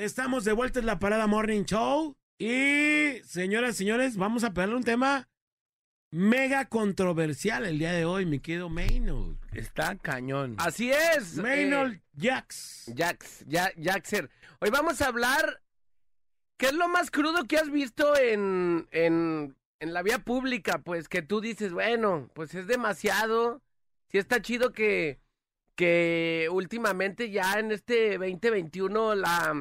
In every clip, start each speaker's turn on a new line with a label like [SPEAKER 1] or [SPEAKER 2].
[SPEAKER 1] Estamos de vuelta en la Parada Morning Show. Y, señoras y señores, vamos a pegarle un tema mega controversial el día de hoy, mi querido Maynard.
[SPEAKER 2] Está cañón.
[SPEAKER 3] Así es.
[SPEAKER 1] Maynard
[SPEAKER 3] eh,
[SPEAKER 1] Jax.
[SPEAKER 3] Jax, ya, Jaxer. Hoy vamos a hablar. ¿Qué es lo más crudo que has visto en, en, en la vía pública? Pues que tú dices, bueno, pues es demasiado. Sí está chido que, que últimamente ya en este 2021 la,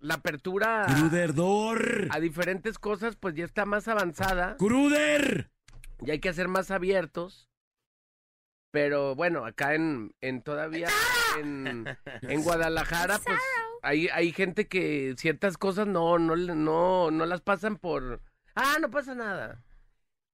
[SPEAKER 3] la apertura
[SPEAKER 1] Cruderdor.
[SPEAKER 3] a diferentes cosas pues ya está más avanzada.
[SPEAKER 1] Cruder.
[SPEAKER 3] y hay que ser más abiertos. Pero bueno, acá en, en todavía en, en Guadalajara, pues hay, hay gente que ciertas cosas no, no, no, no las pasan por. Ah, no pasa nada.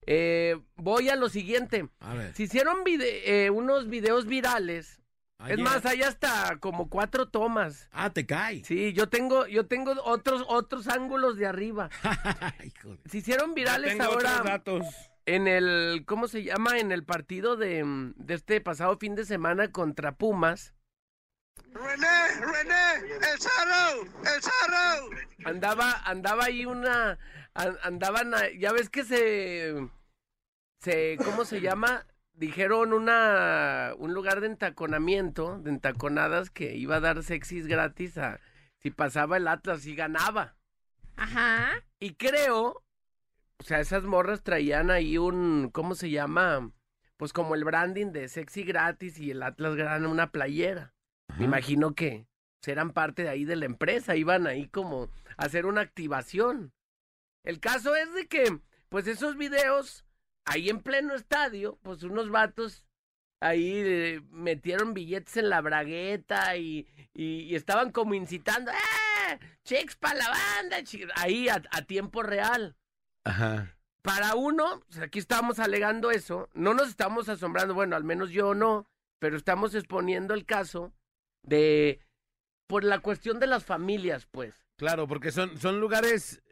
[SPEAKER 3] Eh, voy a lo siguiente.
[SPEAKER 1] A ver.
[SPEAKER 3] Se hicieron vide- eh, unos videos virales.
[SPEAKER 1] Ayer-
[SPEAKER 3] Es más, hay hasta como cuatro tomas.
[SPEAKER 1] Ah, te cae.
[SPEAKER 3] Sí, yo tengo, yo tengo otros, otros ángulos de arriba.
[SPEAKER 1] Hijo de-
[SPEAKER 3] Se hicieron virales
[SPEAKER 2] Tengo otros
[SPEAKER 3] ahora
[SPEAKER 2] datos.
[SPEAKER 3] en el, ¿cómo se llama? En el partido de, de este pasado fin de semana contra Pumas.
[SPEAKER 4] René, René, el zarro, el zarro.
[SPEAKER 3] Andaba, andaba ahí una, an- andaban, ya ves que se, se, ¿cómo se llama? Dijeron una, un lugar de entaconamiento, de entaconadas que iba a dar sexys gratis a, si pasaba el Atlas y ganaba.
[SPEAKER 5] Ajá.
[SPEAKER 3] Y creo, o sea, esas morras traían ahí un, ¿cómo se llama? Pues como el branding de sexy gratis y el Atlas gana una playera. Me imagino que eran parte de ahí de la empresa, iban ahí como a hacer una activación. El caso es de que, pues esos videos, ahí en pleno estadio, pues unos vatos ahí eh, metieron billetes en la bragueta y, y, y estaban como incitando, ¡eh! ¡Chicks para la banda! chi-". Ahí a, a tiempo real.
[SPEAKER 2] Ajá.
[SPEAKER 3] Para uno, pues, aquí estamos alegando eso, no nos estamos asombrando, bueno, al menos yo no, pero estamos exponiendo el caso de, por la cuestión de las familias, pues.
[SPEAKER 2] Claro, porque son, son lugares,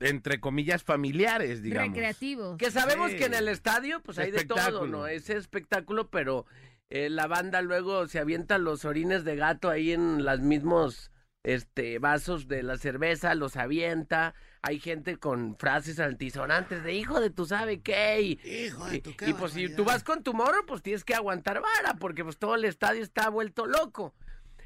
[SPEAKER 2] entre comillas, familiares, digamos.
[SPEAKER 5] Recreativo.
[SPEAKER 3] Que sabemos
[SPEAKER 2] Sí.
[SPEAKER 3] que en el estadio, pues hay de todo. ¿no? Ese espectáculo, pero eh, la banda luego se avienta los orines de gato ahí en los mismos este, vasos de la cerveza, los avienta. Hay gente con frases altisonantes de hijo de tú sabe qué. Y,
[SPEAKER 1] Hijo de
[SPEAKER 3] y,
[SPEAKER 1] tu
[SPEAKER 3] y, pues si tú vas con tu morro, pues tienes que aguantar vara, porque pues todo el estadio está vuelto loco.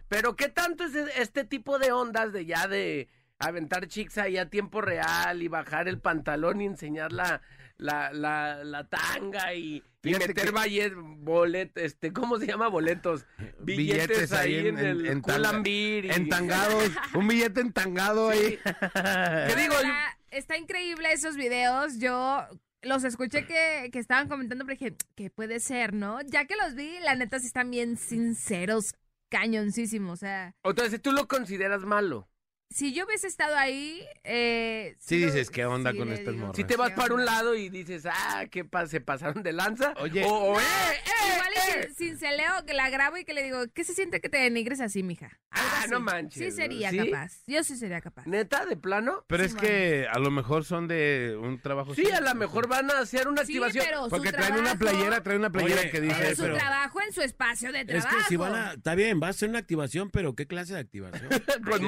[SPEAKER 3] Pero ¿qué tanto es este tipo de ondas de ya de aventar chicks ahí a tiempo real y bajar el pantalón y enseñar la, la, la, la tanga y, y meter
[SPEAKER 2] que-
[SPEAKER 3] boletos, bolet, este, ¿cómo se llama? Boletos. Billetes,
[SPEAKER 2] Billetes ahí
[SPEAKER 3] en,
[SPEAKER 2] en-
[SPEAKER 3] el
[SPEAKER 2] en tanga-
[SPEAKER 3] culambir y-
[SPEAKER 2] Entangados, un billete entangado ahí.
[SPEAKER 3] ¿Qué digo?
[SPEAKER 5] Está, está increíble esos videos. Yo los escuché que, que estaban comentando, pero dije, ¿qué puede ser, no? Ya que los vi, la neta sí están bien sinceros, cañoncísimos. O sea,
[SPEAKER 3] Entonces, ¿tú lo consideras malo?
[SPEAKER 5] Si yo hubiese estado ahí, eh,
[SPEAKER 2] Sí dices, ¿qué onda
[SPEAKER 5] sí
[SPEAKER 2] con estas morras?
[SPEAKER 3] Si te vas
[SPEAKER 5] ¿qué
[SPEAKER 3] para un lado y dices, ah, ¿qué pasa? ¿Se pasaron de lanza?
[SPEAKER 2] Oye.
[SPEAKER 3] O, o,
[SPEAKER 5] No,
[SPEAKER 3] eh, eh,
[SPEAKER 5] Igual
[SPEAKER 3] eh.
[SPEAKER 5] sin- sinceleo que la grabo y que le digo, ¿qué se siente que te denigres así, mija? Algo
[SPEAKER 3] Ah,
[SPEAKER 5] así.
[SPEAKER 3] no manches,
[SPEAKER 5] Sí sería
[SPEAKER 3] ¿sí?
[SPEAKER 5] capaz. Yo sí sería capaz.
[SPEAKER 3] ¿Neta? ¿De plano?
[SPEAKER 2] Pero es que a lo mejor son de un trabajo.
[SPEAKER 3] Sí, a lo mejor van a hacer una
[SPEAKER 5] Sí,
[SPEAKER 3] activación.
[SPEAKER 5] pero su
[SPEAKER 2] Porque traen una playera, traen una playera
[SPEAKER 1] Oye,
[SPEAKER 2] que dice.
[SPEAKER 5] Pero su
[SPEAKER 1] pero-
[SPEAKER 5] trabajo en su espacio de
[SPEAKER 1] Es
[SPEAKER 5] trabajo.
[SPEAKER 1] que si van a. Está bien, va a ser una activación, pero ¿qué clase de activación?
[SPEAKER 3] Pues.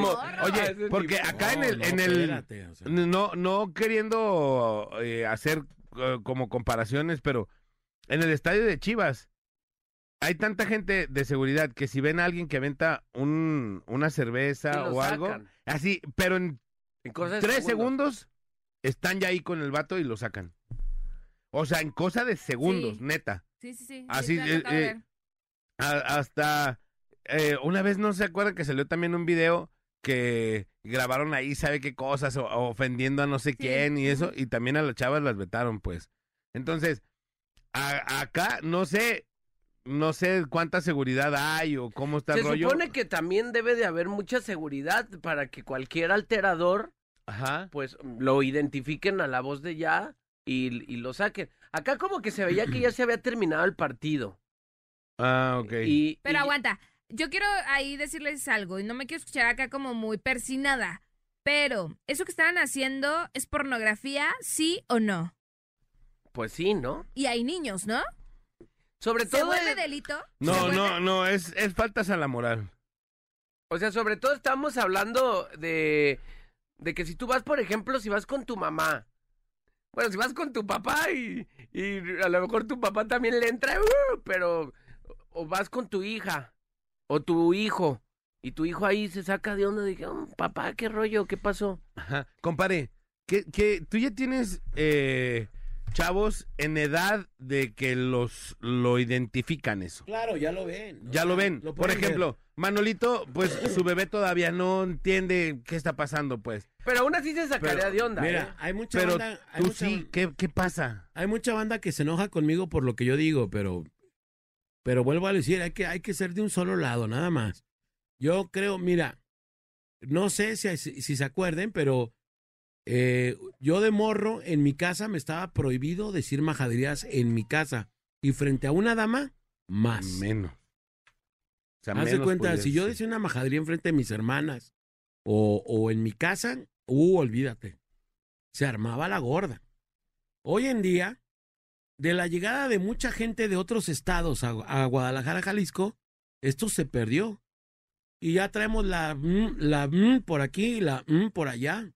[SPEAKER 2] Oye,
[SPEAKER 3] ese
[SPEAKER 2] porque
[SPEAKER 3] nivel.
[SPEAKER 2] acá en el,
[SPEAKER 1] no,
[SPEAKER 2] en el
[SPEAKER 1] espérate, o sea.
[SPEAKER 2] no, no queriendo eh, hacer eh, como comparaciones, pero en el estadio de Chivas hay tanta gente de seguridad que si ven a alguien que venta un, una cerveza o algo, así, pero en
[SPEAKER 3] En
[SPEAKER 2] tres segundos están ya ahí con el vato y lo sacan. O sea, en cosa de segundos,
[SPEAKER 5] Sí.
[SPEAKER 2] neta.
[SPEAKER 5] Sí, sí, sí.
[SPEAKER 2] Así,
[SPEAKER 5] sí,
[SPEAKER 2] eh, eh. A- hasta eh, una vez no se acuerdan que salió también un video que grabaron ahí, sabe qué cosas, o- ofendiendo a no sé quién y eso, y también a las chavas las vetaron, pues. Entonces, a- acá no sé, no sé cuánta seguridad hay o cómo está
[SPEAKER 3] Se
[SPEAKER 2] el rollo.
[SPEAKER 3] supone que también debe de haber mucha seguridad para que cualquier alterador,
[SPEAKER 2] Ajá.
[SPEAKER 3] pues, lo identifiquen a la voz de ya y, y lo saquen. Acá como que se veía que ya se había terminado el partido.
[SPEAKER 2] Ah, ok.
[SPEAKER 3] Y,
[SPEAKER 5] Pero
[SPEAKER 3] y-
[SPEAKER 5] aguanta, yo quiero ahí decirles algo y no me quiero escuchar acá como muy persinada, pero ¿eso que estaban haciendo es pornografía, sí o no?
[SPEAKER 3] Pues sí, ¿no?
[SPEAKER 5] Y hay niños, ¿no?
[SPEAKER 3] Sobre
[SPEAKER 5] ¿Se
[SPEAKER 3] todo...
[SPEAKER 5] vuelve
[SPEAKER 3] el-
[SPEAKER 5] delito? ¿Se
[SPEAKER 2] No,
[SPEAKER 5] vuelve-
[SPEAKER 2] no, no, es, es faltas a la moral.
[SPEAKER 3] O sea, sobre todo estamos hablando de, de que si tú vas, por ejemplo, si vas con tu mamá. Bueno, si vas con tu papá y, y a lo mejor tu papá también le entra, "Uh", pero o vas con tu hija o tu hijo y tu hijo ahí se saca de onda dije, "Oh, papá, qué rollo, qué pasó.
[SPEAKER 2] Ajá. Compare, que, que tú ya tienes eh, chavos en edad de que los lo identifican eso.
[SPEAKER 1] Claro, ya lo ven. ¿no?
[SPEAKER 2] Ya lo ven.
[SPEAKER 1] Lo
[SPEAKER 2] Por
[SPEAKER 1] ver.
[SPEAKER 2] ejemplo, Manolito, pues su bebé todavía no entiende qué está pasando, pues.
[SPEAKER 3] Pero aún así se sacaría
[SPEAKER 2] Pero,
[SPEAKER 3] de onda.
[SPEAKER 1] Mira,
[SPEAKER 3] ¿eh?
[SPEAKER 1] hay mucha
[SPEAKER 2] Pero
[SPEAKER 1] banda. Hay
[SPEAKER 2] tú
[SPEAKER 1] mucha,
[SPEAKER 2] sí, ¿qué, qué pasa?
[SPEAKER 1] hay mucha banda que se enoja conmigo por lo que yo digo, pero. Pero vuelvo a decir, hay que, hay que ser de un solo lado, nada más. Yo creo, mira, no sé si, si se acuerden, pero eh, yo de morro en mi casa me estaba prohibido decir majaderías en mi casa. Y frente a una dama, más.
[SPEAKER 2] Menos. O sea,
[SPEAKER 1] Haz de
[SPEAKER 2] menos
[SPEAKER 1] cuenta,
[SPEAKER 2] podrías
[SPEAKER 1] si yo decía una majadería enfrente de mis hermanas o, o en mi casa, uh, olvídate. Se armaba la gorda. Hoy en día, de la llegada de mucha gente de otros estados a, a Guadalajara, Jalisco, esto se perdió. Y ya traemos la mm, la mm por aquí y la mm por allá.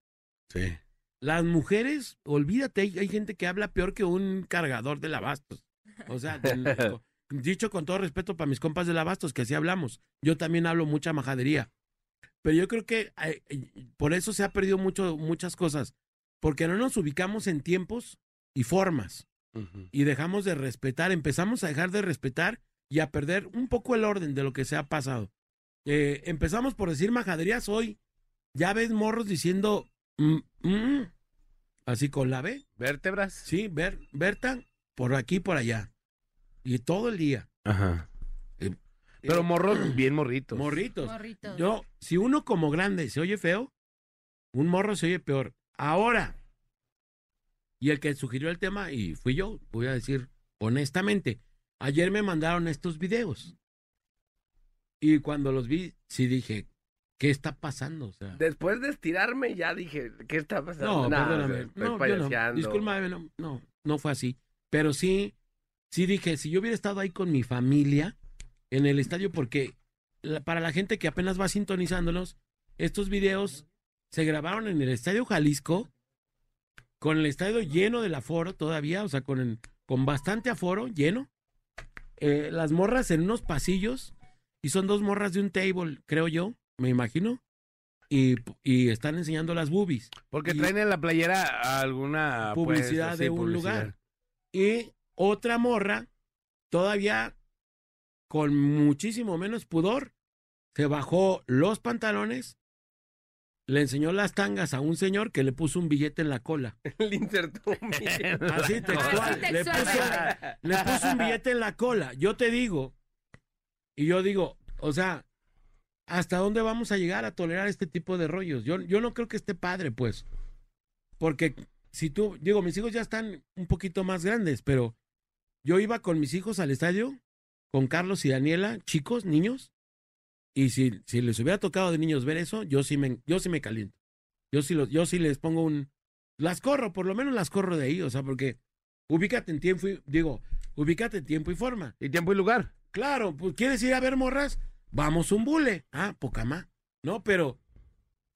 [SPEAKER 2] Sí.
[SPEAKER 1] Las mujeres, olvídate, hay, gente que habla peor que un cargador de lavastos. O sea, dicho con todo respeto para mis compas de lavastos, que así hablamos. Yo también hablo mucha majadería. Pero yo creo que eh, por eso se ha perdido mucho, muchas cosas. Porque no nos ubicamos en tiempos y formas. Y dejamos de respetar, empezamos a dejar de respetar y a perder un poco el orden de lo que se ha pasado. Eh, empezamos por decir majaderías hoy. Ya ves morros diciendo, mm, mm, así con la B.
[SPEAKER 2] ¿Vértebras?
[SPEAKER 1] Sí, Ber- Berta, por aquí, por allá. Y todo el día.
[SPEAKER 2] Ajá.
[SPEAKER 1] Eh,
[SPEAKER 2] Pero
[SPEAKER 1] eh,
[SPEAKER 2] morros bien morritos.
[SPEAKER 1] morritos.
[SPEAKER 5] Morritos.
[SPEAKER 1] Yo, si uno como grande se oye feo, un morro se oye peor. Ahora, y el que sugirió el tema, y fui yo, voy a decir honestamente, ayer me mandaron estos videos. Y cuando los vi, sí dije, ¿qué está pasando? O sea,
[SPEAKER 3] Después de estirarme ya dije, ¿qué está pasando?
[SPEAKER 1] no, perdóname.
[SPEAKER 3] estoy
[SPEAKER 1] No, yo no. Discúlpame, no, no, no fue así. Pero sí, sí dije, si yo hubiera estado ahí con mi familia en el estadio, porque la- para la gente que apenas va sintonizándonos, estos videos se grabaron en el Estadio Jalisco, con el estadio lleno del aforo todavía, o sea, con, el- con bastante aforo, lleno. Eh, las morras en unos pasillos, y son dos morras de un table, creo yo, me imagino, y, y están enseñando las boobies.
[SPEAKER 2] Porque
[SPEAKER 1] Y-
[SPEAKER 2] traen en la playera alguna pues,
[SPEAKER 1] Publicidad de un
[SPEAKER 2] publicidad.
[SPEAKER 1] lugar. Y otra morra, todavía con muchísimo menos pudor, se bajó los pantalones, le enseñó las tangas a un señor que le puso un billete en la cola.
[SPEAKER 3] Le insertó un billete.
[SPEAKER 1] Así textual. Le, puso, le puso un billete en la cola. Yo te digo, y yo digo, o sea, ¿hasta dónde vamos a llegar a tolerar este tipo de rollos? Yo, yo no creo que esté padre, pues. Porque si tú, digo, mis hijos ya están un poquito más grandes, pero yo iba con mis hijos al estadio, con Carlos y Daniela, chicos, niños, y si, si les hubiera tocado de niños ver eso, yo sí me, yo sí me caliento. Yo sí, los, yo sí les pongo un... Las corro, por lo menos las corro de ahí, o sea, porque ubícate en tiempo y, digo, ubícate en tiempo y forma.
[SPEAKER 2] Y tiempo y lugar.
[SPEAKER 1] Claro, pues quieres ir a ver morras, vamos un bule. Ah, poca más. No, pero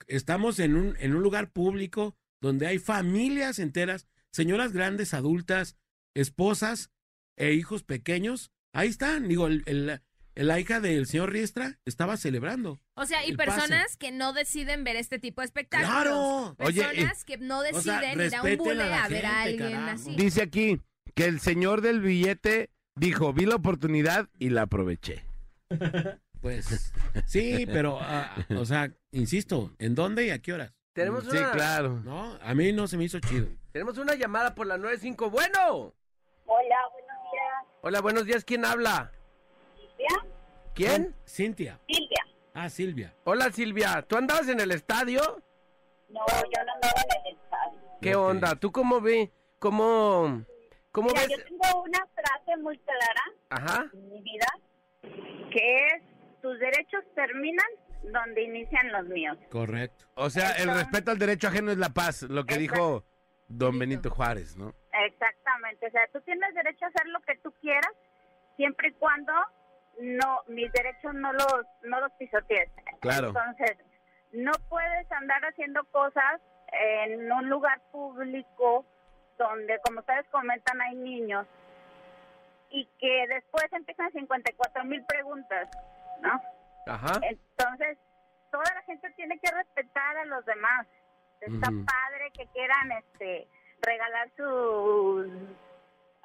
[SPEAKER 1] estamos en un, en un lugar público donde hay familias enteras, señoras grandes, adultas, esposas e hijos pequeños. Ahí están. Digo, el, el- la hija del señor Riestra estaba celebrando.
[SPEAKER 5] O sea, y
[SPEAKER 1] pase.
[SPEAKER 5] personas que no deciden ver este tipo de espectáculos.
[SPEAKER 1] ¡Claro!
[SPEAKER 2] Oye,
[SPEAKER 5] Personas que no
[SPEAKER 1] o sea,
[SPEAKER 5] deciden ir a un bule
[SPEAKER 1] a
[SPEAKER 5] ver a alguien
[SPEAKER 1] carajo.
[SPEAKER 5] así.
[SPEAKER 2] Dice aquí que el señor del billete dijo, vi la oportunidad y la aproveché.
[SPEAKER 1] Pues sí, pero, ah, o sea, insisto, ¿en dónde y a qué horas?
[SPEAKER 3] Tenemos
[SPEAKER 2] Sí,
[SPEAKER 3] una,
[SPEAKER 2] claro.
[SPEAKER 1] No, a mí no se me hizo chido.
[SPEAKER 3] tenemos una llamada por la 95. Bueno.
[SPEAKER 6] Hola, buenos días.
[SPEAKER 3] Hola, buenos días. ¿Quién habla? ¿Quién?
[SPEAKER 1] Cintia.
[SPEAKER 6] Silvia.
[SPEAKER 1] Ah, Silvia.
[SPEAKER 3] Hola, Silvia. ¿Tú andabas en el estadio?
[SPEAKER 6] No, yo no andaba en el estadio.
[SPEAKER 3] ¿Qué
[SPEAKER 1] Ok.
[SPEAKER 3] onda? ¿Tú cómo ve? ¿Cómo, cómo
[SPEAKER 6] Mira,
[SPEAKER 3] ves?
[SPEAKER 6] yo tengo una frase muy clara
[SPEAKER 3] Ajá.
[SPEAKER 6] en mi vida, que es, tus derechos terminan donde inician los míos.
[SPEAKER 1] Correcto.
[SPEAKER 2] O sea, el respeto al derecho ajeno es la paz, lo que dijo don Benito Juárez, ¿no?
[SPEAKER 6] Exactamente, o sea, tú tienes derecho a hacer lo que tú quieras, siempre y cuando no, mis derechos no los, no los pisotees.
[SPEAKER 2] Claro.
[SPEAKER 6] Entonces, no puedes andar haciendo cosas en un lugar público donde, como ustedes comentan, hay niños y que después empiezan 54 mil preguntas, ¿no?
[SPEAKER 3] Ajá.
[SPEAKER 6] Entonces, toda la gente tiene que respetar a los demás. Está padre que quieran este regalar sus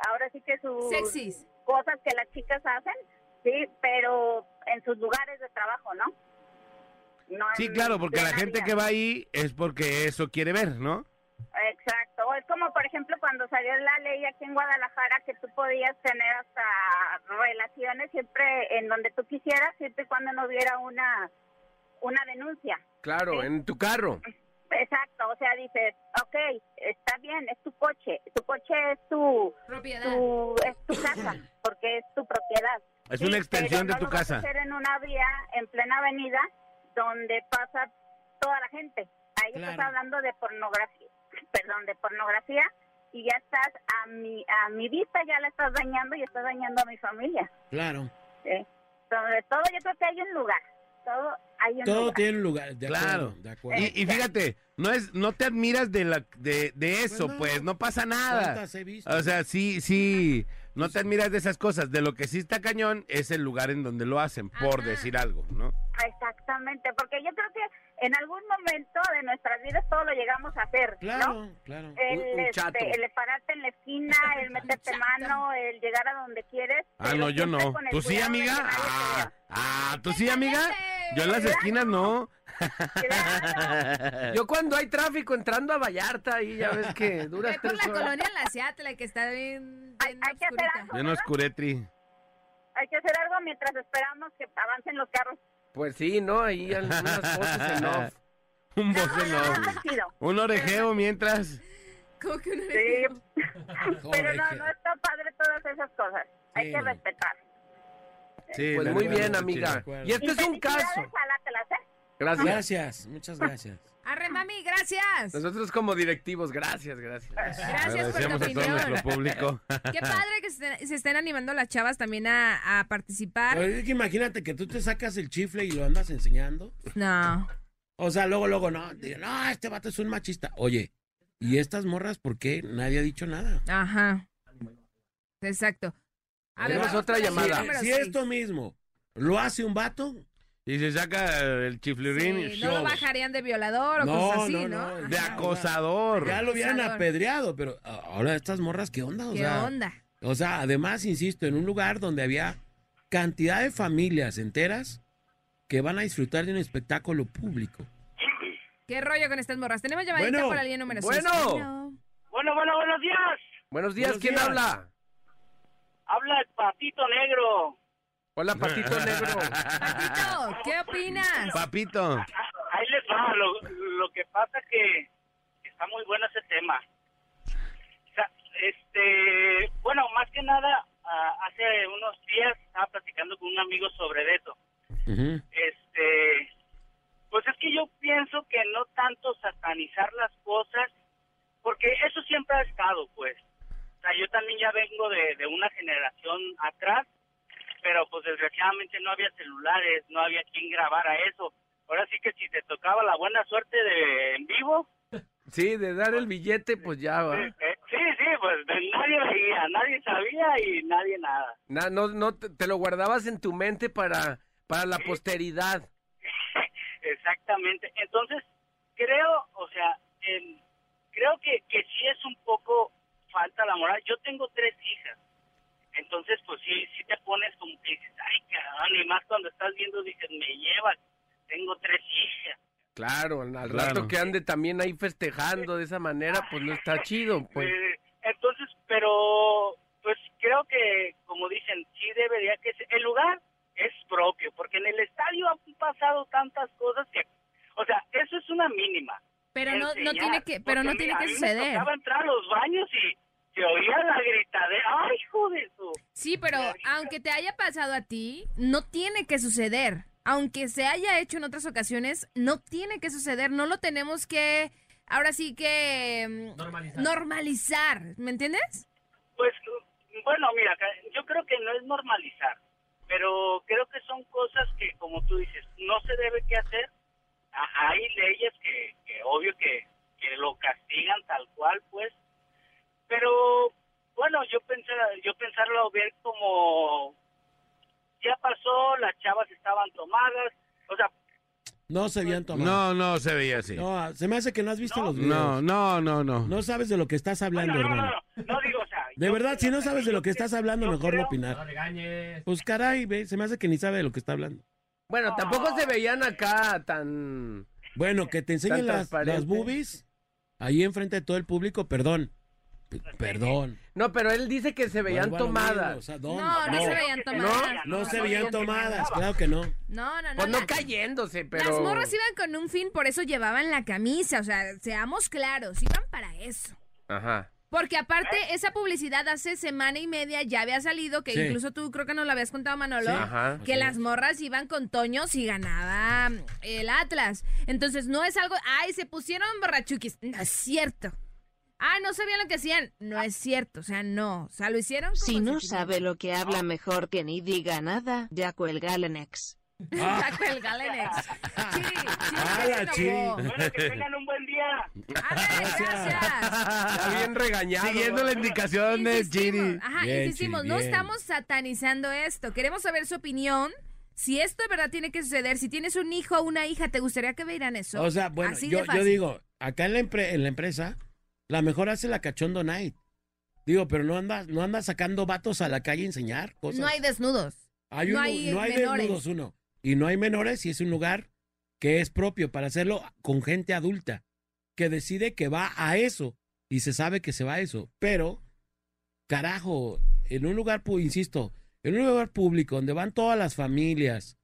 [SPEAKER 6] ahora sí que sus
[SPEAKER 5] Sexys.
[SPEAKER 6] cosas que las chicas hacen, sí, pero en sus lugares de trabajo, ¿no? No
[SPEAKER 2] Sí, claro, porque la gente que va ahí es porque eso quiere ver, ¿no?
[SPEAKER 6] Exacto. Es como, por ejemplo, cuando salió la ley aquí en Guadalajara que tú podías tener hasta relaciones siempre en donde tú quisieras, siempre y cuando no hubiera una, una denuncia.
[SPEAKER 3] Claro,
[SPEAKER 6] Sí.
[SPEAKER 3] en tu carro.
[SPEAKER 6] Exacto. O sea, dices, ok, está bien, es tu coche. Tu coche es tu,
[SPEAKER 5] Propiedad.
[SPEAKER 6] tu, es tu casa, porque es tu propiedad.
[SPEAKER 2] Es
[SPEAKER 6] Sí,
[SPEAKER 2] una extensión de
[SPEAKER 6] no
[SPEAKER 2] tu
[SPEAKER 6] lo vas a
[SPEAKER 2] casa.
[SPEAKER 6] hacer en una vía, en plena avenida, donde pasa toda la gente. Ahí
[SPEAKER 1] Claro.
[SPEAKER 6] estás hablando de pornografía, perdón, de pornografía, y ya estás a mi, a mi vista, ya la estás dañando y estás dañando a mi familia.
[SPEAKER 1] Claro.
[SPEAKER 6] ¿sí? Sobre todo, yo creo que hay un lugar. Todo hay un
[SPEAKER 1] Todo
[SPEAKER 6] lugar.
[SPEAKER 1] tiene un lugar. De
[SPEAKER 2] Claro.
[SPEAKER 1] acuerdo, de acuerdo.
[SPEAKER 2] Y, y fíjate, no es, no te admiras de la, de, de eso,
[SPEAKER 1] no.
[SPEAKER 2] pues, no pasa nada.
[SPEAKER 1] ¿Cuántas he visto?
[SPEAKER 2] O sea, sí, sí, no te admiras de esas cosas. De lo que sí está cañón es el lugar en donde lo hacen, por
[SPEAKER 5] Ajá.
[SPEAKER 2] decir algo, ¿no?
[SPEAKER 6] Exactamente, porque yo creo que en algún momento de nuestras vidas todo lo llegamos a hacer, ¿no?
[SPEAKER 1] Claro, claro.
[SPEAKER 6] El,
[SPEAKER 3] Un- un
[SPEAKER 6] este,
[SPEAKER 3] chato.
[SPEAKER 6] el pararte en la esquina, el meterte mano, el llegar a donde quieres.
[SPEAKER 2] Ah, no, yo no. ¿Tú sí, amiga? Ah, ah, ¿tú sí, amiga? Yo en las esquinas no.
[SPEAKER 3] Yo cuando hay tráfico entrando a Vallarta, ahí ya ves que dura
[SPEAKER 5] Ve por
[SPEAKER 3] tres
[SPEAKER 5] la
[SPEAKER 3] horas.
[SPEAKER 5] colonia La Seattle, que está bien,
[SPEAKER 6] Hay-
[SPEAKER 5] bien
[SPEAKER 6] hay que hacer algo.
[SPEAKER 2] Bien oscuretri.
[SPEAKER 6] Hay que hacer algo mientras esperamos que avancen los carros.
[SPEAKER 3] Pues sí, ¿no? Ahí algunas cosas en off.
[SPEAKER 2] Un voz en
[SPEAKER 6] No,
[SPEAKER 2] off.
[SPEAKER 6] no, no, chido.
[SPEAKER 2] Un orejeo mientras.
[SPEAKER 5] Como que una
[SPEAKER 6] Sí, pero no, no está padre todas esas cosas. Hay
[SPEAKER 1] Sí,
[SPEAKER 6] que
[SPEAKER 1] no.
[SPEAKER 6] respetar.
[SPEAKER 2] Sí,
[SPEAKER 3] Pues muy bien, amiga. Y este es un caso.
[SPEAKER 6] Jálátelas, ¿eh?
[SPEAKER 3] Gracias.
[SPEAKER 1] Gracias, muchas gracias.
[SPEAKER 5] Arre, mami, gracias.
[SPEAKER 3] Nosotros como directivos, gracias, gracias.
[SPEAKER 5] Gracias por tu
[SPEAKER 2] Agradecemos a todo
[SPEAKER 5] opinión.
[SPEAKER 2] nuestro público.
[SPEAKER 5] Qué padre que se, se estén animando las chavas también a, a participar.
[SPEAKER 1] Pero es que imagínate que tú te sacas el chifle y lo andas enseñando.
[SPEAKER 5] No.
[SPEAKER 1] O sea, luego, luego, no, digo, no, este vato es un machista. Oye, ¿y estas morras por qué nadie ha dicho nada?
[SPEAKER 5] Aja. Exacto. A
[SPEAKER 3] Tenemos
[SPEAKER 5] vamos
[SPEAKER 3] otra llamada.
[SPEAKER 1] Si
[SPEAKER 5] seis.
[SPEAKER 1] esto mismo lo hace un vato,
[SPEAKER 2] Y se saca el chiflirín y
[SPEAKER 5] Sí, no lo
[SPEAKER 2] show.
[SPEAKER 5] bajarían de violador o
[SPEAKER 1] No,
[SPEAKER 5] cosas así,
[SPEAKER 1] no,
[SPEAKER 5] ¿no?
[SPEAKER 1] no,
[SPEAKER 2] De
[SPEAKER 5] Ajá.
[SPEAKER 2] acosador.
[SPEAKER 1] ya lo hubieran
[SPEAKER 5] Acusador.
[SPEAKER 1] apedreado, pero ahora estas morras, ¿qué onda? O
[SPEAKER 5] ¿Qué
[SPEAKER 1] sea,
[SPEAKER 5] onda?
[SPEAKER 1] O sea, además, insisto, en un lugar donde había cantidad de familias enteras que van a disfrutar de un espectáculo público.
[SPEAKER 5] ¿Qué rollo con estas morras? Tenemos llamadita
[SPEAKER 1] Bueno.
[SPEAKER 5] por la línea número
[SPEAKER 3] Bueno.
[SPEAKER 5] 6.
[SPEAKER 4] Bueno, bueno, buenos días.
[SPEAKER 3] Buenos días,
[SPEAKER 1] Buenos
[SPEAKER 3] ¿quién
[SPEAKER 1] días.
[SPEAKER 3] habla?
[SPEAKER 4] Habla el patito negro.
[SPEAKER 3] Hola, Patito Negro.
[SPEAKER 5] Patito, ¿qué opinas?
[SPEAKER 2] Papito.
[SPEAKER 4] Ahí les va. Lo, lo que pasa que está muy bueno ese tema. O sea, este, bueno, más que nada, hace unos días estaba platicando con un amigo sobre eso. Este, pues es que yo pienso que no tanto satanizar las cosas, porque eso siempre ha estado, pues. O sea, yo también ya vengo de, de una generación atrás, pero pues desgraciadamente no había celulares, no había quien grabara eso. Ahora sí que si te tocaba la buena suerte de en vivo,
[SPEAKER 3] Sí, de dar el billete, pues ya va.
[SPEAKER 4] eh, eh, sí, sí, pues nadie veía, nadie sabía y nadie nada.
[SPEAKER 3] Na- no, no, te, te lo guardabas en tu mente para, para la posteridad.
[SPEAKER 4] Exactamente. Entonces, creo, o sea, en- creo que, que sí es un poco falta la moral. Yo tengo tres hijas. Entonces, pues sí, sí te pones como que dices, ay, cabrón, y más cuando estás viendo, dices, me llevan, tengo tres hijas.
[SPEAKER 3] Claro, al
[SPEAKER 2] Claro.
[SPEAKER 3] rato que ande también ahí festejando de esa manera, pues no está chido, pues.
[SPEAKER 4] Entonces, pero, pues creo que, como dicen, sí debería que ser- el lugar es propio, porque en el estadio han pasado tantas cosas que, o sea, eso es una mínima.
[SPEAKER 5] Pero no, no tiene que, pero no tiene
[SPEAKER 4] mira,
[SPEAKER 5] que
[SPEAKER 4] a mí Me
[SPEAKER 5] suceder.
[SPEAKER 4] entrar a los baños y se oía la gritadera. ¡Ay, hijo de su!
[SPEAKER 5] Sí, pero aunque te haya pasado a ti, no tiene que suceder. Aunque se haya hecho en otras ocasiones, no tiene que suceder. No lo tenemos que, ahora sí que mm, normalizar. ¿Me entiendes?
[SPEAKER 4] Pues, bueno, mira, ca- yo creo que no es normalizar, pero creo que son cosas que, como tú dices, no se debe que hacer. Hay leyes que, que obvio que, que lo castigan tal cual, pues, pero bueno, yo pensar, yo pensarlo ver como ya pasó, las chavas estaban tomadas, o sea,
[SPEAKER 1] No se habían tomado.
[SPEAKER 2] No, no se veía así.
[SPEAKER 1] No, se me hace que no has visto
[SPEAKER 4] No.
[SPEAKER 1] los videos.
[SPEAKER 2] No, no, no, no.
[SPEAKER 1] No sabes de lo que estás hablando,
[SPEAKER 4] bueno, no, no,
[SPEAKER 1] hermano.
[SPEAKER 4] no, no digo, o sea,
[SPEAKER 1] De verdad, si no sabes de lo que estás hablando, mejor no
[SPEAKER 4] creo-
[SPEAKER 1] opinar.
[SPEAKER 7] regañes.
[SPEAKER 1] Pues caray, ve, se me hace que ni sabe de lo que está hablando.
[SPEAKER 3] Bueno, tampoco se veían acá tan...
[SPEAKER 1] Bueno, que te enseñen las, las boobies ahí enfrente de todo el público, perdón. P- Perdón.
[SPEAKER 3] No, pero él dice que se veían tomadas.
[SPEAKER 1] o sea, ¿dónde?
[SPEAKER 5] No, no,
[SPEAKER 1] no,
[SPEAKER 5] se veían tomadas.
[SPEAKER 1] no se veían tomadas, claro que no.
[SPEAKER 5] No, no, no.
[SPEAKER 3] Pues no
[SPEAKER 5] la-
[SPEAKER 3] cayéndose, pero...
[SPEAKER 5] Las morras iban con un fin, por eso llevaban la camisa. O sea, seamos claros, iban para eso.
[SPEAKER 3] Ajá.
[SPEAKER 5] Porque aparte, esa publicidad hace semana y media ya había salido, que
[SPEAKER 1] Sí.
[SPEAKER 5] incluso tú creo que nos lo habías contado, Manolo.
[SPEAKER 1] Sí.
[SPEAKER 3] Ajá.
[SPEAKER 5] Que las morras iban con Toños y ganaba mm, el Atlas. Entonces no es algo, ay, se pusieron borrachuquis. No es cierto. Ah, no sabían lo que hacían. No es cierto. O sea, no. O sea, lo hicieron como
[SPEAKER 8] Si no
[SPEAKER 5] si-
[SPEAKER 8] sabe lo que habla mejor que ni diga nada, ya cuelga el ex.
[SPEAKER 5] Saco el Galenex. Chiri, Chiri,
[SPEAKER 1] ¡Hala,
[SPEAKER 5] se
[SPEAKER 1] Chiri!
[SPEAKER 5] enojó.
[SPEAKER 4] Bueno, que tengan un buen día.
[SPEAKER 5] Gracias.
[SPEAKER 3] Está bien regañado.
[SPEAKER 2] Siguiendo la indicación de Chiri.
[SPEAKER 5] Ajá,
[SPEAKER 1] Bien,
[SPEAKER 5] insistimos,
[SPEAKER 1] Chiri,
[SPEAKER 5] no estamos satanizando esto. Queremos saber su opinión. Si esto de verdad tiene que suceder, si tienes un hijo o una hija, ¿te gustaría que vieran eso?
[SPEAKER 1] O sea, bueno,
[SPEAKER 5] Así de
[SPEAKER 1] yo, yo
[SPEAKER 5] fácil.
[SPEAKER 1] digo, acá en la, empre- en la empresa, la mejor hace la cachondo night. Digo, pero no anda, no anda sacando vatos a la calle a enseñar cosas.
[SPEAKER 5] No hay desnudos.
[SPEAKER 1] Hay
[SPEAKER 5] no hay
[SPEAKER 1] no hay
[SPEAKER 5] menores.
[SPEAKER 1] desnudos, uno. Y no hay menores y es un lugar que es propio para hacerlo con gente adulta, que decide que va a eso y se sabe que se va a eso. Pero, carajo, en un lugar, insisto, en un lugar público donde van todas las familias,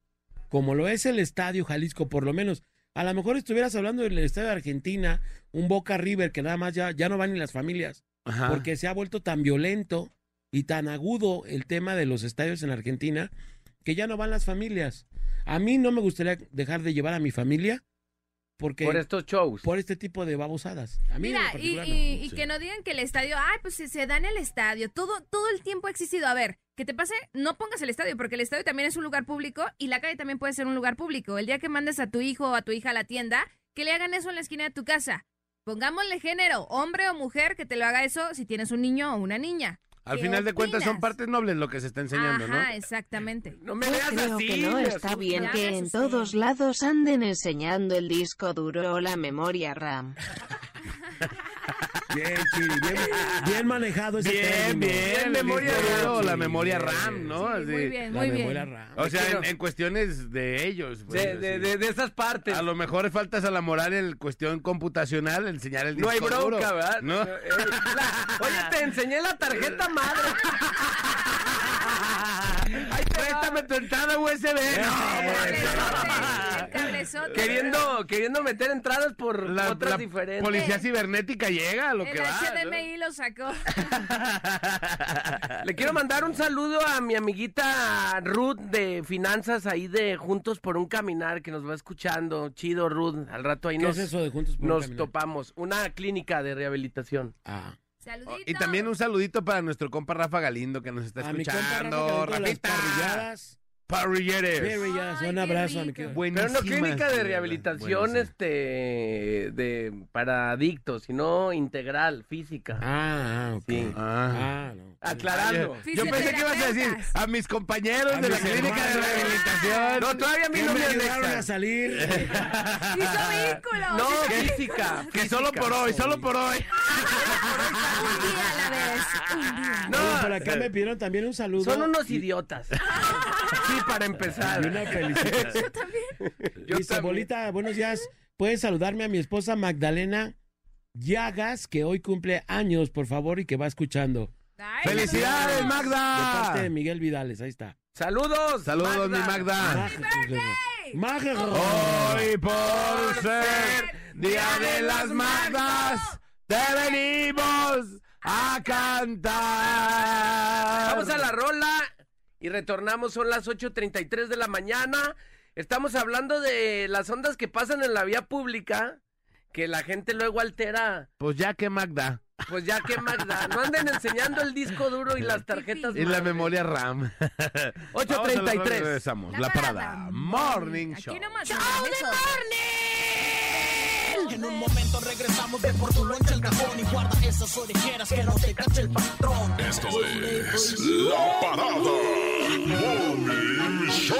[SPEAKER 1] como lo es el Estadio Jalisco, por lo menos, a lo mejor estuvieras hablando del Estadio de Argentina, un Boca River, que nada más ya, ya no van ni las familias
[SPEAKER 2] Ajá.
[SPEAKER 1] porque se ha vuelto tan violento y tan agudo el tema de los estadios en Argentina que ya no van las familias. A mí no me gustaría dejar de llevar a mi familia porque
[SPEAKER 3] Por estos shows.
[SPEAKER 1] por este tipo de babosadas. A mí
[SPEAKER 5] Mira, y, y-
[SPEAKER 1] no.
[SPEAKER 5] y
[SPEAKER 1] Sí.
[SPEAKER 5] que no digan que el estadio, ay, pues se, se da en el estadio. Todo, todo el tiempo ha existido. A ver, que te pase, no pongas el estadio, porque el estadio también es un lugar público y la calle también puede ser un lugar público. El día que mandes a tu hijo o a tu hija a la tienda, que le hagan eso en la esquina de tu casa. Pongámosle género, hombre o mujer, que te lo haga eso si tienes un niño o una niña.
[SPEAKER 2] Al
[SPEAKER 5] ¿Qué
[SPEAKER 2] final de cuentas son
[SPEAKER 5] opinas?
[SPEAKER 2] partes nobles lo que se está enseñando,
[SPEAKER 5] Ajá,
[SPEAKER 2] ¿no?
[SPEAKER 5] exactamente.
[SPEAKER 3] No me
[SPEAKER 8] Yo
[SPEAKER 3] veas
[SPEAKER 8] creo
[SPEAKER 3] así.
[SPEAKER 8] que no está bien que en todos lados anden enseñando el disco duro o la memoria RAM.
[SPEAKER 1] Bien, Chiri, bien, bien manejado ese
[SPEAKER 2] Bien,
[SPEAKER 1] término.
[SPEAKER 2] bien.
[SPEAKER 3] Bien, memoria
[SPEAKER 2] disco
[SPEAKER 3] RAM.
[SPEAKER 2] la memoria. RAM, ¿no?
[SPEAKER 5] Sí,
[SPEAKER 2] Así.
[SPEAKER 5] muy bien,
[SPEAKER 1] La
[SPEAKER 5] muy
[SPEAKER 1] memoria
[SPEAKER 5] bien.
[SPEAKER 1] RAM.
[SPEAKER 2] O sea, en, en cuestiones de ellos. pues,
[SPEAKER 3] De, de, de, de esas partes.
[SPEAKER 2] A lo mejor faltas a la moral en cuestión computacional, enseñar el
[SPEAKER 3] No hay
[SPEAKER 2] disco duro,
[SPEAKER 3] bronca, ¿verdad?
[SPEAKER 2] ¿no?
[SPEAKER 3] Eh, la- Oye, te enseñé la tarjeta madre.
[SPEAKER 2] Ay, préstame tu entrada USB.
[SPEAKER 5] El
[SPEAKER 2] No,
[SPEAKER 5] cablezote, el
[SPEAKER 3] Queriendo, queriendo meter entradas por
[SPEAKER 2] la,
[SPEAKER 3] otras
[SPEAKER 2] la
[SPEAKER 3] diferentes.
[SPEAKER 2] policía cibernética llega a lo
[SPEAKER 5] El
[SPEAKER 2] que va.
[SPEAKER 5] HDMI lo sacó.
[SPEAKER 3] Le quiero mandar un saludo a mi amiguita Ruth de finanzas ahí de Juntos por un Caminar que nos va escuchando. Chido, Ruth. Al rato ahí
[SPEAKER 1] ¿Qué
[SPEAKER 3] nos,
[SPEAKER 1] es eso de juntos por un
[SPEAKER 3] nos topamos. Una clínica de rehabilitación.
[SPEAKER 1] Ah.
[SPEAKER 5] Saludito.
[SPEAKER 2] Y también un saludito para nuestro compa Rafa Galindo que nos está
[SPEAKER 1] A mi compa Rafa
[SPEAKER 2] escuchando.
[SPEAKER 1] Galindo, las
[SPEAKER 2] Rafita.
[SPEAKER 1] parrilladas. Parrilladas,
[SPEAKER 5] Ay,
[SPEAKER 1] un abrazo a mi querido.
[SPEAKER 3] Pero no clínica de rehabilitación
[SPEAKER 2] bueno, sí.
[SPEAKER 3] este de para adictos, sino integral, física.
[SPEAKER 1] Ah, ah, ok.
[SPEAKER 3] Sí.
[SPEAKER 2] Ah.
[SPEAKER 1] Ah, no.
[SPEAKER 3] Aclarando.
[SPEAKER 2] Yo pensé que ibas a decir a mis compañeros
[SPEAKER 1] A
[SPEAKER 2] de la clínica de rehabilitación.
[SPEAKER 3] No, todavía a mí no
[SPEAKER 1] me ayudaron a salir.
[SPEAKER 5] Hizo vehículo.
[SPEAKER 3] No, física.
[SPEAKER 2] Que solo por hoy, solo por hoy.
[SPEAKER 5] Un día a la vez. Un día.
[SPEAKER 3] No,
[SPEAKER 1] por acá me pidieron también un saludo.
[SPEAKER 3] son unos idiotas. Sí, para empezar.
[SPEAKER 1] Y una felicitación.
[SPEAKER 5] Yo también.
[SPEAKER 3] Yo.
[SPEAKER 1] Bolita, buenos días. Puedes saludarme a mi esposa Magdalena Llagas, que hoy cumple años, por favor, y que va escuchando.
[SPEAKER 5] Ay,
[SPEAKER 2] ¡Felicidades,
[SPEAKER 5] saludos.
[SPEAKER 1] De parte
[SPEAKER 2] Magda!
[SPEAKER 1] de Miguel Vidales, ahí está.
[SPEAKER 3] Saludos.
[SPEAKER 2] Saludos, mi Magda.
[SPEAKER 1] Magda.
[SPEAKER 2] Hoy por ser Día de las Magdas, te venimos a cantar.
[SPEAKER 3] Vamos a la rola y retornamos. Son las 8.33 de la mañana. Estamos hablando de las ondas que pasan en la vía pública, que la gente luego altera.
[SPEAKER 2] Pues ya que Magda.
[SPEAKER 3] Pues ya que más da. No anden enseñando el disco duro y las tarjetas
[SPEAKER 2] Y la
[SPEAKER 3] madre.
[SPEAKER 2] memoria RAM.
[SPEAKER 3] 8.33.
[SPEAKER 2] Regresamos. La, parada. Morning Show.
[SPEAKER 5] Aquí nomás.
[SPEAKER 8] ¡Show
[SPEAKER 5] en
[SPEAKER 8] de
[SPEAKER 5] eso.
[SPEAKER 7] En un momento regresamos de por tu loncha el cajón y guarda esas orejeras que no te cache el patrón.
[SPEAKER 9] Esto es La Parada Morning Show.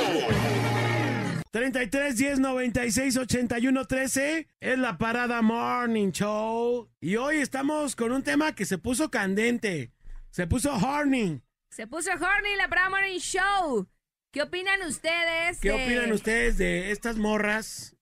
[SPEAKER 1] 33 10 96 81 13 es la parada Morning Show. Y hoy estamos con un tema que se puso candente. Se puso horny.
[SPEAKER 5] Se puso horny la Brahma Morning Show. ¿Qué opinan ustedes?
[SPEAKER 1] ¿Qué
[SPEAKER 5] de-
[SPEAKER 1] opinan ustedes de estas morras?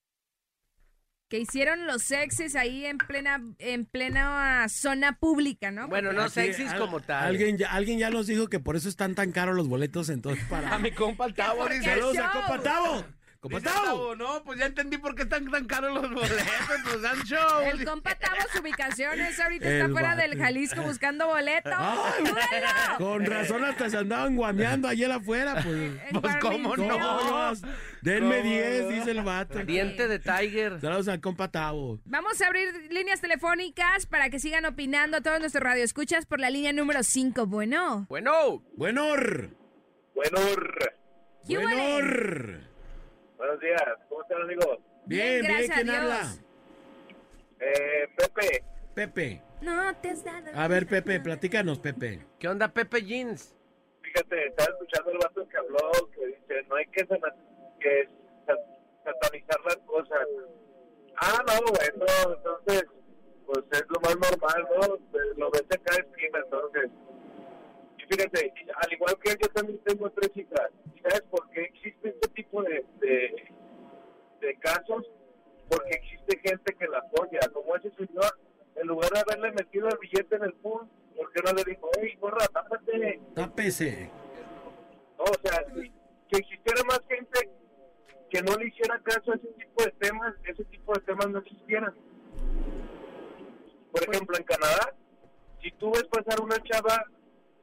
[SPEAKER 5] Que hicieron los sexys ahí en plena, en plena zona pública, ¿no?
[SPEAKER 3] Bueno, no sexys como tal.
[SPEAKER 1] Alguien ya, alguien ya nos dijo que por eso están tan caros los boletos entonces para...
[SPEAKER 2] A mi compa el Tavo,
[SPEAKER 5] ¿Por
[SPEAKER 2] dice.
[SPEAKER 1] Saludos a. Copa Tavo. Copa
[SPEAKER 2] Dice
[SPEAKER 1] Tavo.
[SPEAKER 2] Tavo, No, pues ya entendí por qué están tan caros los boletos. Pues dan show.
[SPEAKER 5] El compa Tavo, su ubicación es ahorita
[SPEAKER 1] El
[SPEAKER 5] está fuera del Jalisco buscando boleto.
[SPEAKER 1] Ay. Con razón hasta se andaban guameando ayer afuera, pues.
[SPEAKER 2] Pues, ¿cómo no?
[SPEAKER 1] Denme
[SPEAKER 2] ¿Cómo
[SPEAKER 1] 10,
[SPEAKER 2] no?
[SPEAKER 1] dice el vato.
[SPEAKER 3] Diente de Tiger.
[SPEAKER 1] Saludos al compa Tavo.
[SPEAKER 5] Vamos a abrir líneas telefónicas para que sigan opinando a todos nuestros radioescuchas por la línea número 5. Bueno,
[SPEAKER 3] Bueno,
[SPEAKER 1] Buenor.
[SPEAKER 10] Bueno,
[SPEAKER 5] ¿qué huele?
[SPEAKER 1] Buenor.
[SPEAKER 10] Buenos días. ¿Cómo están, amigos?
[SPEAKER 1] Bien,
[SPEAKER 5] Bien,
[SPEAKER 1] bien,
[SPEAKER 5] gracias a
[SPEAKER 1] ¿quién
[SPEAKER 5] Dios.
[SPEAKER 1] habla?
[SPEAKER 10] Eh, Pepe,
[SPEAKER 1] Pepe.
[SPEAKER 5] No te has dado.
[SPEAKER 1] A ver, Pepe, platícanos, Pepe.
[SPEAKER 3] ¿qué onda Pepe Jeans?
[SPEAKER 10] fíjate, estaba escuchando el vato que habló, que dice, no hay que, satanizar las cosas. Ah, no, bueno, entonces, pues es lo más normal, ¿no? Lo ves en cada esquina, entonces. Fíjate, al igual que yo también tengo tres hijas. ¿Y sabes por qué existe este tipo de, de, de casos? Porque existe gente que la apoya, como ese señor, en lugar de haberle metido el billete en el pool, ¿por qué no le dijo, hey, gorra, tápate?
[SPEAKER 1] Tápese.
[SPEAKER 10] No, o sea, si, si existiera más gente que no le hiciera caso a ese tipo de temas, ese tipo de temas no existieran. Por ejemplo, en Canadá, si tú ves pasar una chava,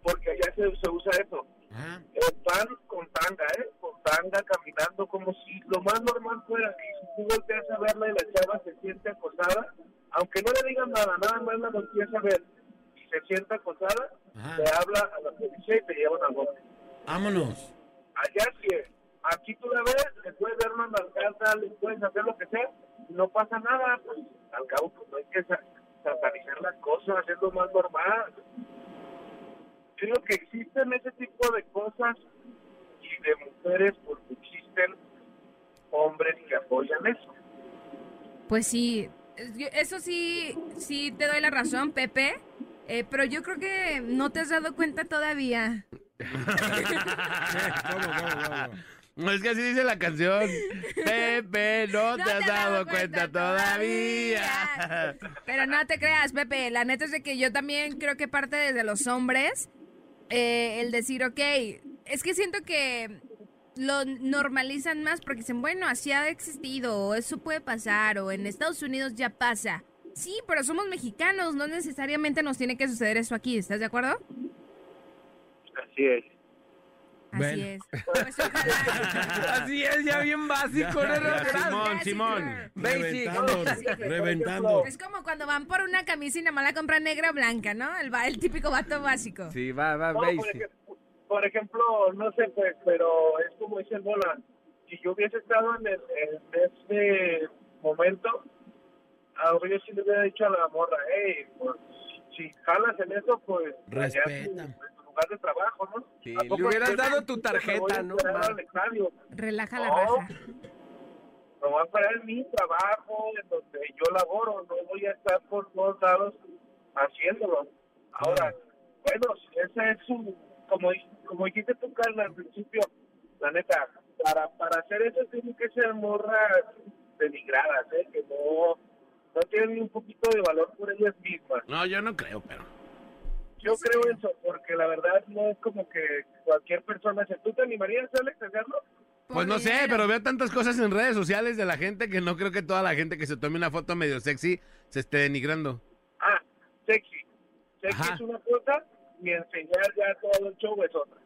[SPEAKER 10] porque allá se, se usa eso,
[SPEAKER 1] Ah,
[SPEAKER 10] eh, van con tanga, ¿eh? Con tanga, caminando como si lo más normal fuera. Y si tú volteas a verla y la chava se siente acosada, aunque no le digan nada, nada más la volteas a ver y se siente acosada,
[SPEAKER 1] Ajá.
[SPEAKER 10] te habla a la policía y te llevan a bote.
[SPEAKER 1] vámonos.
[SPEAKER 10] Allá sí es. Aquí tú la ves, le puedes dar una nalgada, le puedes hacer lo que sea, no pasa nada. Pues al cabo, pues no hay que sa- satanizar las cosas, es lo más normal. Digo que existen ese tipo de cosas y de mujeres porque existen hombres que apoyan eso.
[SPEAKER 5] Pues sí, eso sí, sí te doy la razón, Pepe. Eh, pero yo creo que no te has dado cuenta todavía.
[SPEAKER 2] No, es que así dice la canción. Pepe, no, te has dado cuenta todavía.
[SPEAKER 5] Pero no te creas, Pepe. La neta es de que yo también creo que parte desde los hombres eh, el decir, ok, es que siento que lo normalizan más porque dicen, bueno, así ha existido, o eso puede pasar, o en Estados Unidos ya pasa. Sí, pero somos mexicanos, no necesariamente nos tiene que suceder eso aquí, ¿estás de acuerdo?
[SPEAKER 10] Así es.
[SPEAKER 5] Así es. Pues.
[SPEAKER 3] Así es, ya bien básico, ¿no?
[SPEAKER 2] Ya. Simón,
[SPEAKER 5] Basic
[SPEAKER 2] Simón.
[SPEAKER 1] Reventando,
[SPEAKER 5] Basic.
[SPEAKER 1] reventando.
[SPEAKER 5] Es como cuando van por una camisa y nada más la compran negra o blanca, ¿no? El, va- el típico vato básico.
[SPEAKER 3] Sí, va, va,
[SPEAKER 10] No, por,
[SPEAKER 3] basic.
[SPEAKER 10] ejemplo, por ejemplo, no sé, pues, pero es como dice el Bola, si yo hubiese estado en, el, en ese momento, a lo mejor yo sí le hubiera dicho a la morra, hey, pues, si jalas en eso, pues,
[SPEAKER 1] Respeta.
[SPEAKER 10] tu lugar de trabajo, ¿no?
[SPEAKER 3] Sí,
[SPEAKER 10] ¿A
[SPEAKER 3] le
[SPEAKER 10] poco
[SPEAKER 3] hubieras dado tu tarjeta, ¿no?
[SPEAKER 5] Relaja la
[SPEAKER 10] No. No voy a parar mi trabajo, en donde yo laboro, no voy a estar por todos lados haciéndolo. Ahora, bueno, si ese es su, como, como dijiste tú, Carla, al principio, la neta, para, para hacer eso tienen que ser morras denigradas, ¿eh? que no, no tienen ni un poquito de valor por ellas mismas.
[SPEAKER 2] No, yo no creo, pero.
[SPEAKER 10] Yo creo eso, porque la verdad no es como que cualquier persona, se ¿tú te animarías, Alex, a hacerlo?
[SPEAKER 2] Pues no sé, pero veo tantas cosas en redes sociales de la gente que no creo que toda la gente que se tome una foto medio sexy se esté denigrando.
[SPEAKER 10] Ah, sexy. Sexy
[SPEAKER 2] Ajá.
[SPEAKER 10] es una cosa y enseñar ya todo el show es otra.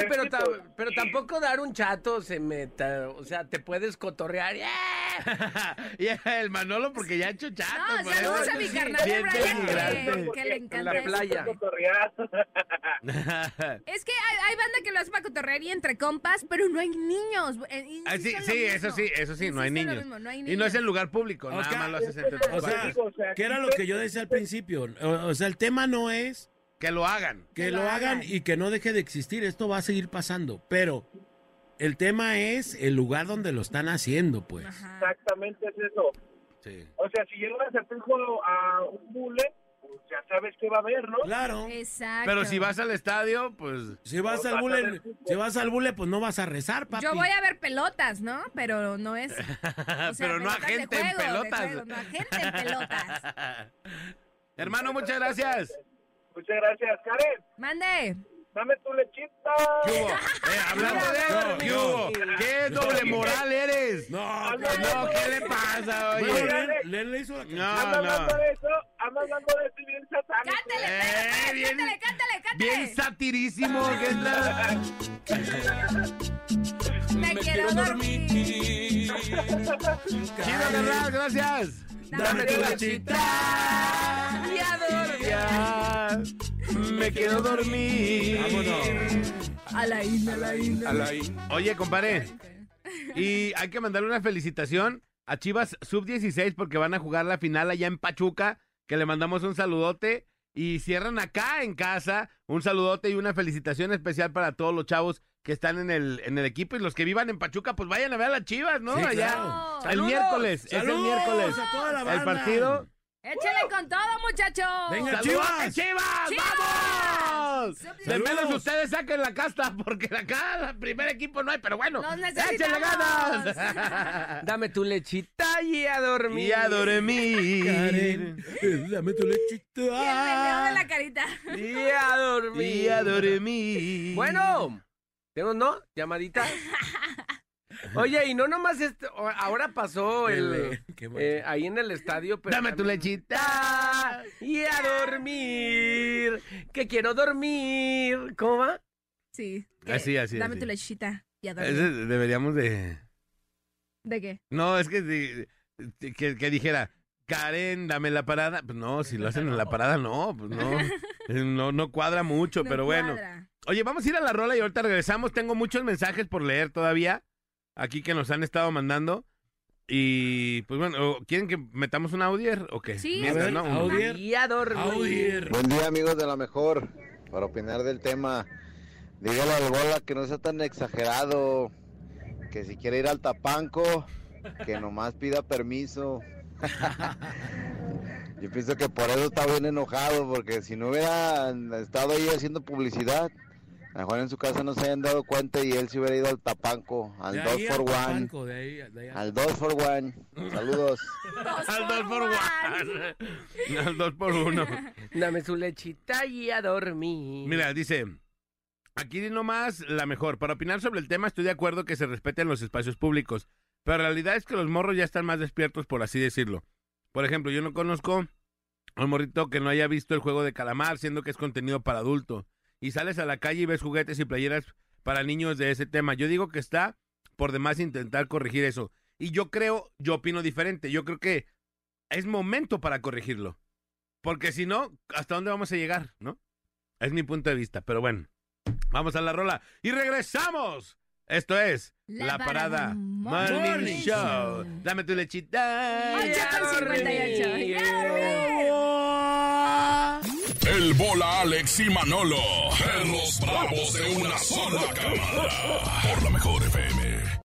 [SPEAKER 3] Sí, pero, ta- pero tampoco dar un chato se meta, o sea, te puedes cotorrear. ¡eh!
[SPEAKER 2] y el Manolo porque ya ha hecho chato.
[SPEAKER 5] No, saludos a mi carnal de Brian, que, que le encanta
[SPEAKER 3] la
[SPEAKER 5] eso.
[SPEAKER 3] playa.
[SPEAKER 10] Cotorrear.
[SPEAKER 5] Es que hay, hay banda que lo hace para cotorrear y entre compas, pero no hay niños. Eh,
[SPEAKER 2] Ah, sí,
[SPEAKER 5] en
[SPEAKER 2] sí, eso sí, eso sí, no hay
[SPEAKER 5] en
[SPEAKER 2] niños.
[SPEAKER 5] mismo, no hay
[SPEAKER 2] Y no es en lugar público,
[SPEAKER 1] Oscar,
[SPEAKER 2] nada más lo haces entre
[SPEAKER 1] O sea,
[SPEAKER 2] cuates.
[SPEAKER 10] o sea,
[SPEAKER 1] que era lo que yo decía al principio. O, o sea, el tema no es
[SPEAKER 2] Que lo hagan.
[SPEAKER 1] que
[SPEAKER 5] Que
[SPEAKER 1] lo
[SPEAKER 5] lo
[SPEAKER 1] hagan
[SPEAKER 5] hagan.
[SPEAKER 1] y que no deje de existir. Esto va a seguir pasando. Pero el tema es el lugar donde lo están haciendo, pues.
[SPEAKER 5] Ajá.
[SPEAKER 10] Exactamente es eso.
[SPEAKER 2] Sí.
[SPEAKER 10] O sea, si llegas a a un bule, pues ya sabes qué va a haber, ¿no?
[SPEAKER 1] Claro.
[SPEAKER 5] Exacto.
[SPEAKER 2] Pero si vas al estadio, pues...
[SPEAKER 1] Si vas
[SPEAKER 10] No,
[SPEAKER 1] al
[SPEAKER 10] vas
[SPEAKER 1] bule, si vas al bule, pues no vas a rezar, papi.
[SPEAKER 5] Yo voy a ver pelotas, ¿no? Pero no es. o sea,
[SPEAKER 2] Pero no a gente en
[SPEAKER 5] juego,
[SPEAKER 2] pelotas.
[SPEAKER 5] juego, no a gente en pelotas.
[SPEAKER 2] Hermano, muchas gracias.
[SPEAKER 10] Muchas gracias, Karen.
[SPEAKER 5] Mande.
[SPEAKER 10] Dame tu lechita.
[SPEAKER 2] ¿Qué hubo? Eh, hablando de eso, ¿qué hubo? ¿Qué doble moral eres?
[SPEAKER 1] No,
[SPEAKER 10] Anda
[SPEAKER 1] que-
[SPEAKER 2] No, ¿qué le pasa,
[SPEAKER 1] Bueno,
[SPEAKER 2] oye?
[SPEAKER 1] Len- Len le hizo la
[SPEAKER 2] No,
[SPEAKER 10] Anda hablando
[SPEAKER 2] no.
[SPEAKER 10] de eso, anda hablando de eso bien satánico.
[SPEAKER 5] Cántale,
[SPEAKER 2] Eh, bien-
[SPEAKER 5] cántale, cántale, cántale.
[SPEAKER 2] Bien satirísimo. ¿qué es la-
[SPEAKER 5] Me quiero dormir.
[SPEAKER 2] Chido, carnal, gracias.
[SPEAKER 5] Dame tu
[SPEAKER 2] lechita. Y a dormir. Me quiero dormir.
[SPEAKER 1] Vámonos.
[SPEAKER 5] A la isla, a la isla.
[SPEAKER 2] Oye, compadre. Y hay que mandarle una felicitación a Chivas Sub-16 porque van a jugar la final allá en Pachuca, que le mandamos un saludote. Y cierran acá en casa un saludote y una felicitación especial para todos los chavos que están en el, en el equipo y los que vivan en Pachuca, pues vayan a ver a las Chivas, ¿no?
[SPEAKER 1] Sí,
[SPEAKER 2] allá.
[SPEAKER 1] claro.
[SPEAKER 2] El
[SPEAKER 5] Saludos.
[SPEAKER 2] miércoles, es el miércoles.
[SPEAKER 1] a toda la
[SPEAKER 2] El partido.
[SPEAKER 5] Échale con todo, muchachos.
[SPEAKER 1] Venga,
[SPEAKER 2] ¡Saludote,
[SPEAKER 1] Chivas!
[SPEAKER 2] Chivas!
[SPEAKER 5] ¡Chivas!
[SPEAKER 2] ¡Vamos! De menos ustedes saquen la casta, porque acá el primer equipo no hay, pero bueno.
[SPEAKER 5] Los
[SPEAKER 2] ¡Échenle
[SPEAKER 5] necesitamos.
[SPEAKER 2] ganas!
[SPEAKER 3] Dame tu lechita y a dormir.
[SPEAKER 2] y a dormir.
[SPEAKER 1] Karen, eh, dame tu lechita.
[SPEAKER 5] Y el de la carita.
[SPEAKER 3] Y a dormir.
[SPEAKER 2] Y a dormir.
[SPEAKER 3] Bueno, ¿tenemos no? ¿Llamadita? Oye, y no nomás este, o- ahora pasó el, eh, ahí en el estadio. pero
[SPEAKER 2] Dame tu lechita.
[SPEAKER 3] Y a dormir, que quiero dormir. ¿Cómo va?
[SPEAKER 5] Sí.
[SPEAKER 2] Así, así,
[SPEAKER 5] Dame
[SPEAKER 2] así.
[SPEAKER 5] tu lechita. Y a dormir.
[SPEAKER 2] Ese deberíamos de...
[SPEAKER 5] ¿De qué?
[SPEAKER 2] No, es que, de- que, que dijera, Karen, dame la parada. Pues no, si lo hacen en la parada, no, pues no. Eh, No, no cuadra mucho,
[SPEAKER 5] No
[SPEAKER 2] pero bueno.
[SPEAKER 5] cuadra.
[SPEAKER 2] Oye, vamos a ir a la rola y ahorita regresamos. Tengo muchos mensajes por leer todavía. Aquí que nos han estado mandando. Y pues bueno, ¿quieren que metamos un audier o qué?
[SPEAKER 5] Sí,
[SPEAKER 2] Mientras,
[SPEAKER 1] ver,
[SPEAKER 2] ¿no? Un-
[SPEAKER 1] audier. Audier.
[SPEAKER 11] Buen día amigos de la mejor, para opinar del tema, dígale al bola que no sea tan exagerado, que si quiere ir al tapanco, que nomás pida permiso. Yo pienso que por eso está bien enojado, porque si no hubiera estado ahí haciendo publicidad, a lo mejor en su casa no se hayan dado cuenta y él se hubiera ido al tapanco, al
[SPEAKER 1] De
[SPEAKER 11] 2
[SPEAKER 1] ahí
[SPEAKER 11] for
[SPEAKER 1] al
[SPEAKER 11] 1
[SPEAKER 1] Tapanco, de ahí- de ahí al-
[SPEAKER 11] al 2 for 1 Saludos.
[SPEAKER 2] Al dos por one. Al dos por uno.
[SPEAKER 3] Dame su lechita y a dormir.
[SPEAKER 2] Mira, dice, aquí nomás la mejor. Para opinar sobre el tema estoy de acuerdo que se respeten los espacios públicos, pero la realidad es que los morros ya están más despiertos, por así decirlo. Por ejemplo, yo no conozco a un morrito que no haya visto el juego de calamar, siendo que es contenido para adulto. Y sales a la calle y ves juguetes y playeras para niños de ese tema. Yo digo que está por demás intentar corregir eso. Y yo creo, yo opino diferente. Yo creo que es momento para corregirlo. Porque si no, ¿hasta dónde vamos a llegar? ¿No? Es mi punto de vista, pero bueno. Vamos a la rola y regresamos. Esto es La,
[SPEAKER 5] La Parada
[SPEAKER 2] Morning,
[SPEAKER 1] Morning
[SPEAKER 2] Show.
[SPEAKER 1] Show.
[SPEAKER 2] Dame tu lechita.
[SPEAKER 5] Ocho con 58. Y a dormir.
[SPEAKER 9] El bola Alex y Manolo. En los bravos de una sola cámara. Por la mejor FM.